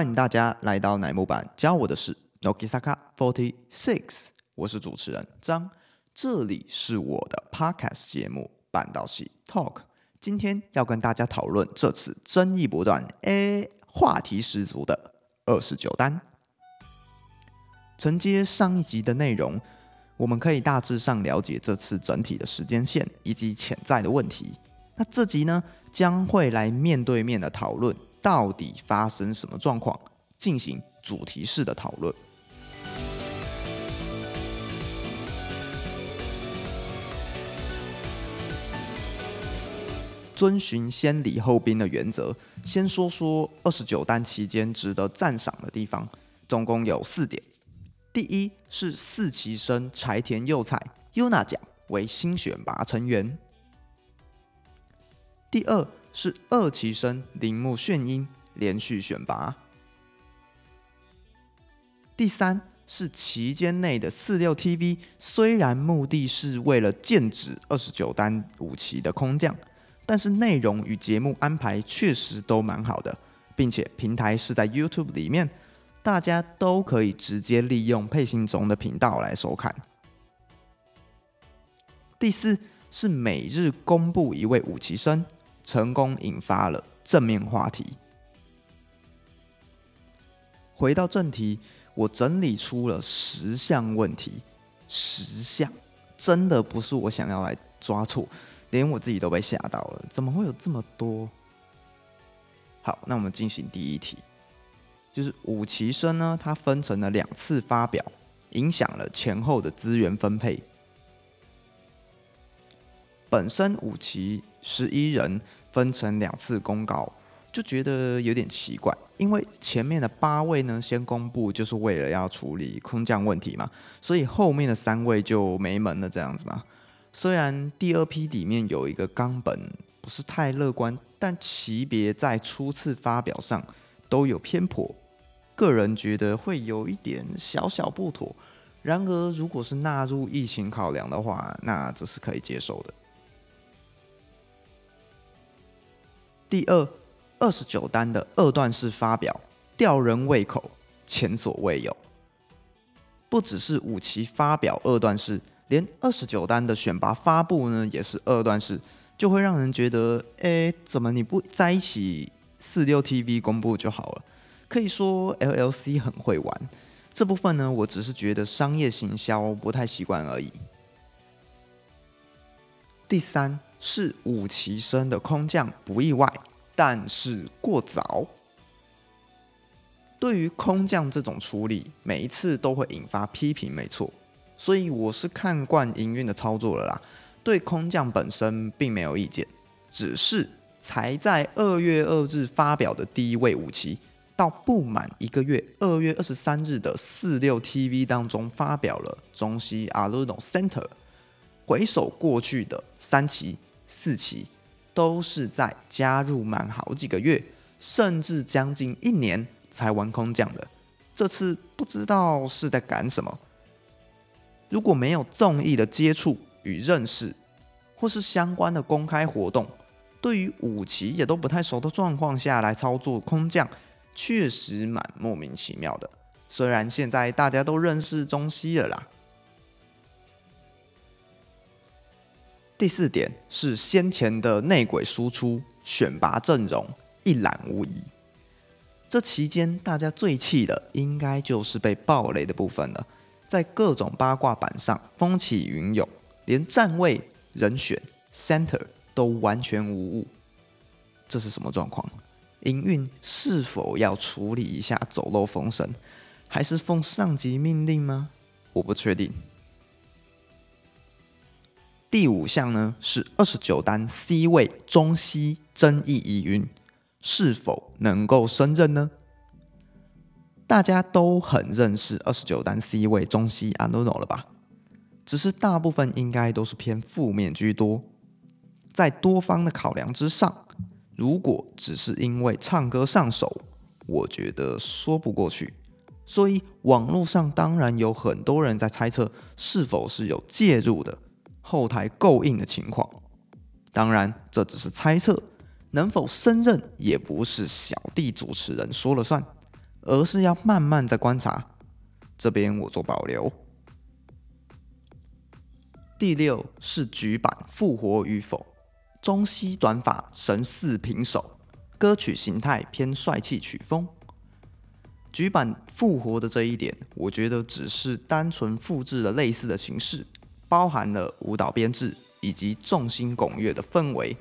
欢迎大家来到乃木板，教我的是 Nokisaka Forty Six，我是主持人张，这里是我的 Podcast 节目《半道系 Talk》，今天要跟大家讨论这次争议不断、诶话题十足的二十九单。承接上一集的内容，我们可以大致上了解这次整体的时间线以及潜在的问题。那这集呢，将会来面对面的讨论。到底发生什么状况？进行主题式的讨论。遵循先礼后兵的原则，先说说二十九单期间值得赞赏的地方，总共有四点。第一是四期生柴田佑彩 Yuna 奖为新选拔成员。第二。是二期生铃木炫音连续选拔。第三是期间内的四六 TV，虽然目的是为了剑指二十九单五期的空降，但是内容与节目安排确实都蛮好的，并且平台是在 YouTube 里面，大家都可以直接利用配信中的频道来收看。第四是每日公布一位五期生。成功引发了正面话题。回到正题，我整理出了十项问题，十项真的不是我想要来抓错，连我自己都被吓到了。怎么会有这么多？好，那我们进行第一题，就是五期生呢，它分成了两次发表，影响了前后的资源分配。本身五期十一人。分成两次公告，就觉得有点奇怪，因为前面的八位呢先公布，就是为了要处理空降问题嘛，所以后面的三位就没门了这样子嘛。虽然第二批里面有一个冈本不是太乐观，但级别在初次发表上都有偏颇，个人觉得会有一点小小不妥。然而，如果是纳入疫情考量的话，那这是可以接受的。第二，二十九单的二段式发表吊人胃口，前所未有。不只是五期发表二段式，连二十九单的选拔发布呢也是二段式，就会让人觉得，哎，怎么你不在一起四六 TV 公布就好了？可以说 LLC 很会玩，这部分呢，我只是觉得商业行销不太习惯而已。第三。是五期生的空降不意外，但是过早。对于空降这种处理，每一次都会引发批评，没错。所以我是看惯营运的操作了啦，对空降本身并没有意见，只是才在二月二日发表的第一位五期，到不满一个月，二月二十三日的四六 TV 当中发表了中西阿鲁诺 Center。回首过去的三期。四期都是在加入满好几个月，甚至将近一年才玩空降的。这次不知道是在赶什么。如果没有综艺的接触与认识，或是相关的公开活动，对于五期也都不太熟的状况下来操作空降，确实蛮莫名其妙的。虽然现在大家都认识中西了啦。第四点是先前的内鬼输出选拔阵容一览无遗。这期间大家最气的应该就是被暴雷的部分了，在各种八卦板上风起云涌，连站位人选 center 都完全无误。这是什么状况？营运是否要处理一下走漏风声，还是奉上级命令吗？我不确定。第五项呢是二十九单 C 位中西争议疑云，是否能够胜任呢？大家都很认识二十九单 C 位中西阿诺诺了吧？只是大部分应该都是偏负面居多。在多方的考量之上，如果只是因为唱歌上手，我觉得说不过去。所以网络上当然有很多人在猜测是否是有介入的。后台够硬的情况，当然这只是猜测，能否升任也不是小弟主持人说了算。而是要慢慢在观察。这边我做保留。第六是局版复活与否，中西短发神似平手，歌曲形态偏帅气曲风。局版复活的这一点，我觉得只是单纯复制了类似的形式，包含了舞蹈编制以及众星拱月的氛围。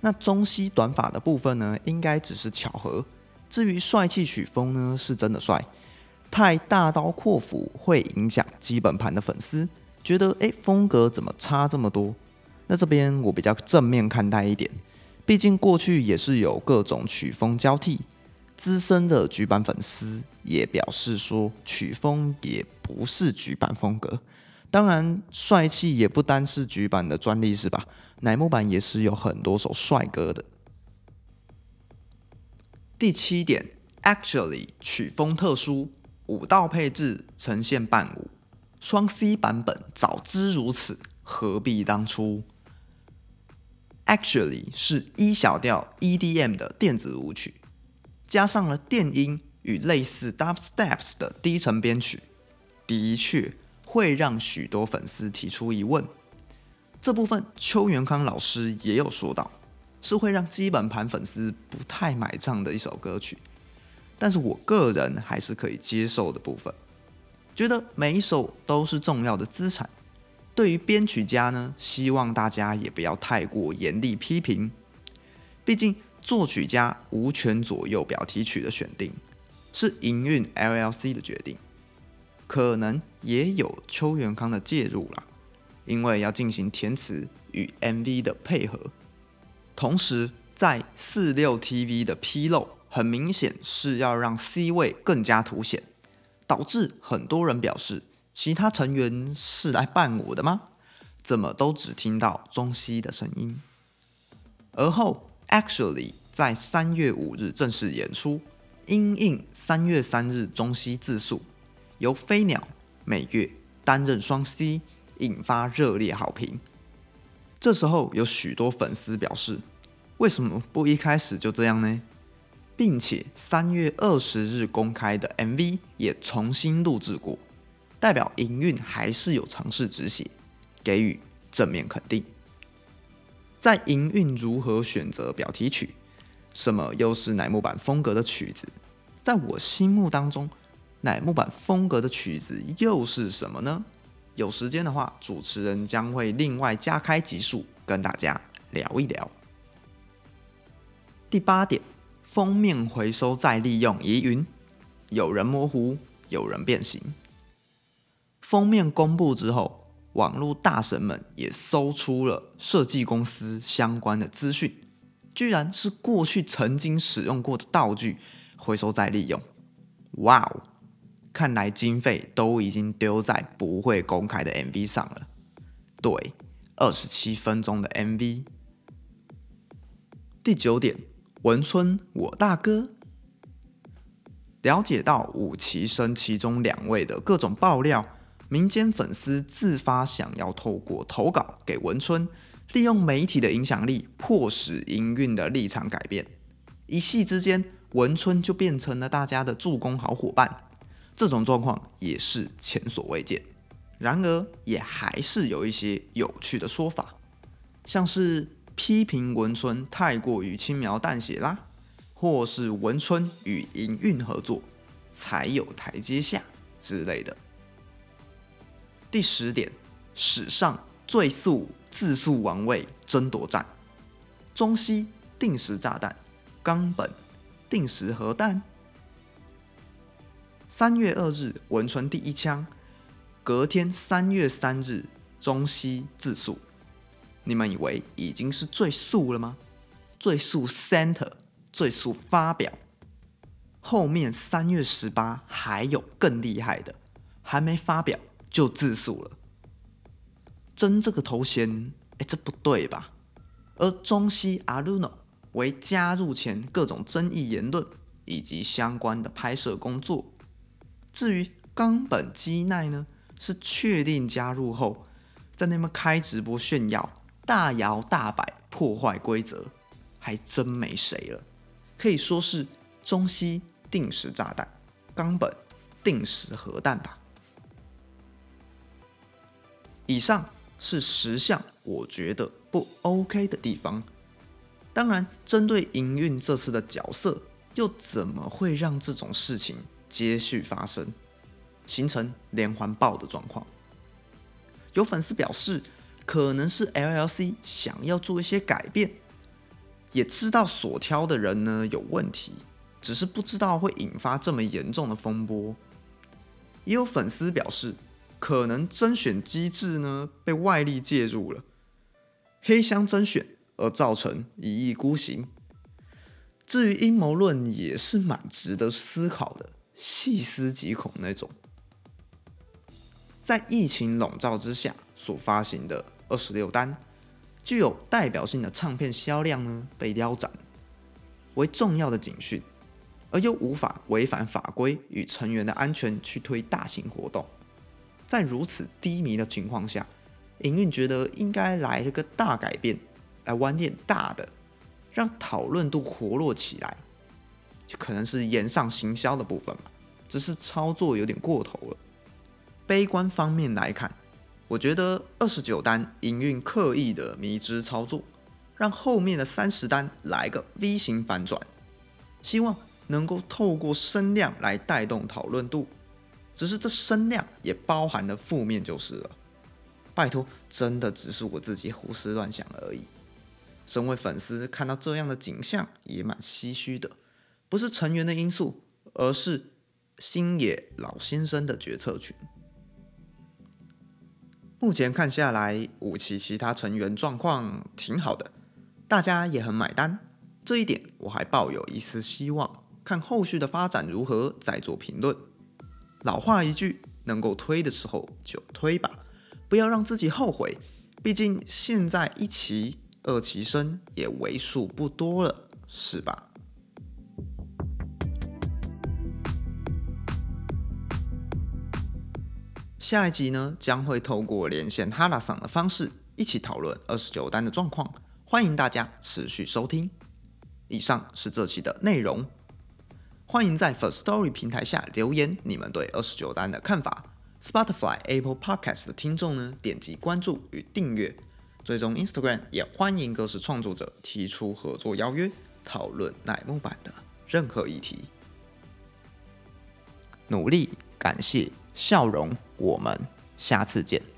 那中西短发的部分呢，应该只是巧合。至于帅气曲风呢，是真的帅。太大刀阔斧会影响基本盘的粉丝，觉得诶风格怎么差这么多？那这边我比较正面看待一点，毕竟过去也是有各种曲风交替。资深的局版粉丝也表示说，曲风也不是局版风格。当然，帅气也不单是局版的专利，是吧？乃木坂也是有很多首帅歌的。第七点，actually 曲风特殊，舞蹈配置呈现伴舞，双 C 版本早知如此，何必当初？actually 是一小调 EDM 的电子舞曲。加上了电音与类似 dubsteps 的低沉编曲，的确会让许多粉丝提出疑问。这部分邱元康老师也有说到，是会让基本盘粉丝不太买账的一首歌曲。但是我个人还是可以接受的部分，觉得每一首都是重要的资产。对于编曲家呢，希望大家也不要太过严厉批评，毕竟。作曲家无权左右表题曲的选定，是营运 LLC 的决定，可能也有邱元康的介入啦，因为要进行填词与 MV 的配合。同时，在四六 TV 的披露，很明显是要让 C 位更加凸显，导致很多人表示，其他成员是来伴舞的吗？怎么都只听到中西的声音？而后。Actually，在三月五日正式演出，因应三月三日中西自诉，由飞鸟、美月担任双 C，引发热烈好评。这时候有许多粉丝表示，为什么不一开始就这样呢？并且三月二十日公开的 MV 也重新录制过，代表营运还是有尝试止血，给予正面肯定。在营运如何选择表题曲，什么又是乃木坂风格的曲子？在我心目当中，乃木坂风格的曲子又是什么呢？有时间的话，主持人将会另外加开集数跟大家聊一聊。第八点，封面回收再利用疑云，有人模糊，有人变形。封面公布之后。网络大神们也搜出了设计公司相关的资讯，居然是过去曾经使用过的道具回收再利用。哇哦，看来经费都已经丢在不会公开的 MV 上了。对，二十七分钟的 MV。第九点，文春我大哥了解到武崎生其中两位的各种爆料。民间粉丝自发想要透过投稿给文春，利用媒体的影响力，迫使营运的立场改变。一夕之间，文春就变成了大家的助攻好伙伴。这种状况也是前所未见。然而，也还是有一些有趣的说法，像是批评文春太过于轻描淡写啦，或是文春与营运合作才有台阶下之类的。第十点，史上最速自速王位争夺战，中西定时炸弹，冈本定时核弹。三月二日文春第一枪，隔天三月三日中西自速。你们以为已经是最速了吗？最速 center，最速发表。后面三月十八还有更厉害的，还没发表。就自诉了，争这个头衔，哎，这不对吧？而中西阿鲁诺为加入前各种争议言论以及相关的拍摄工作。至于冈本基奈呢，是确定加入后，在那边开直播炫耀，大摇大摆破坏规则，还真没谁了。可以说是中西定时炸弹，冈本定时核弹吧。以上是十项我觉得不 OK 的地方。当然，针对营运这次的角色，又怎么会让这种事情接续发生，形成连环爆的状况？有粉丝表示，可能是 LLC 想要做一些改变，也知道所挑的人呢有问题，只是不知道会引发这么严重的风波。也有粉丝表示。可能甄选机制呢被外力介入了，黑箱甄选而造成一意孤行。至于阴谋论，也是蛮值得思考的，细思极恐那种。在疫情笼罩之下所发行的二十六单具有代表性的唱片销量呢被腰斩，为重要的警讯，而又无法违反法规与成员的安全去推大型活动。在如此低迷的情况下，营运觉得应该来了个大改变，来玩点大的，让讨论度活络起来，就可能是延上行销的部分吧。只是操作有点过头了。悲观方面来看，我觉得二十九单营运刻意的迷之操作，让后面的三十单来个 V 型反转，希望能够透过声量来带动讨论度。只是这声量也包含了负面就是了。拜托，真的只是我自己胡思乱想而已。身为粉丝，看到这样的景象也蛮唏嘘的。不是成员的因素，而是星野老先生的决策群。目前看下来，五期其他成员状况挺好的，大家也很买单。这一点我还抱有一丝希望，看后续的发展如何再做评论。老话一句，能够推的时候就推吧，不要让自己后悔。毕竟现在一期、二期生也为数不多了，是吧？下一集呢，将会透过连线哈拉桑的方式，一起讨论二十九单的状况。欢迎大家持续收听。以上是这期的内容。欢迎在 First Story 平台下留言，你们对二十九单的看法。Spotify、Apple Podcast 的听众呢，点击关注与订阅，最终 Instagram，也欢迎各式创作者提出合作邀约，讨论乃木坂的任何议题。努力，感谢，笑容，我们下次见。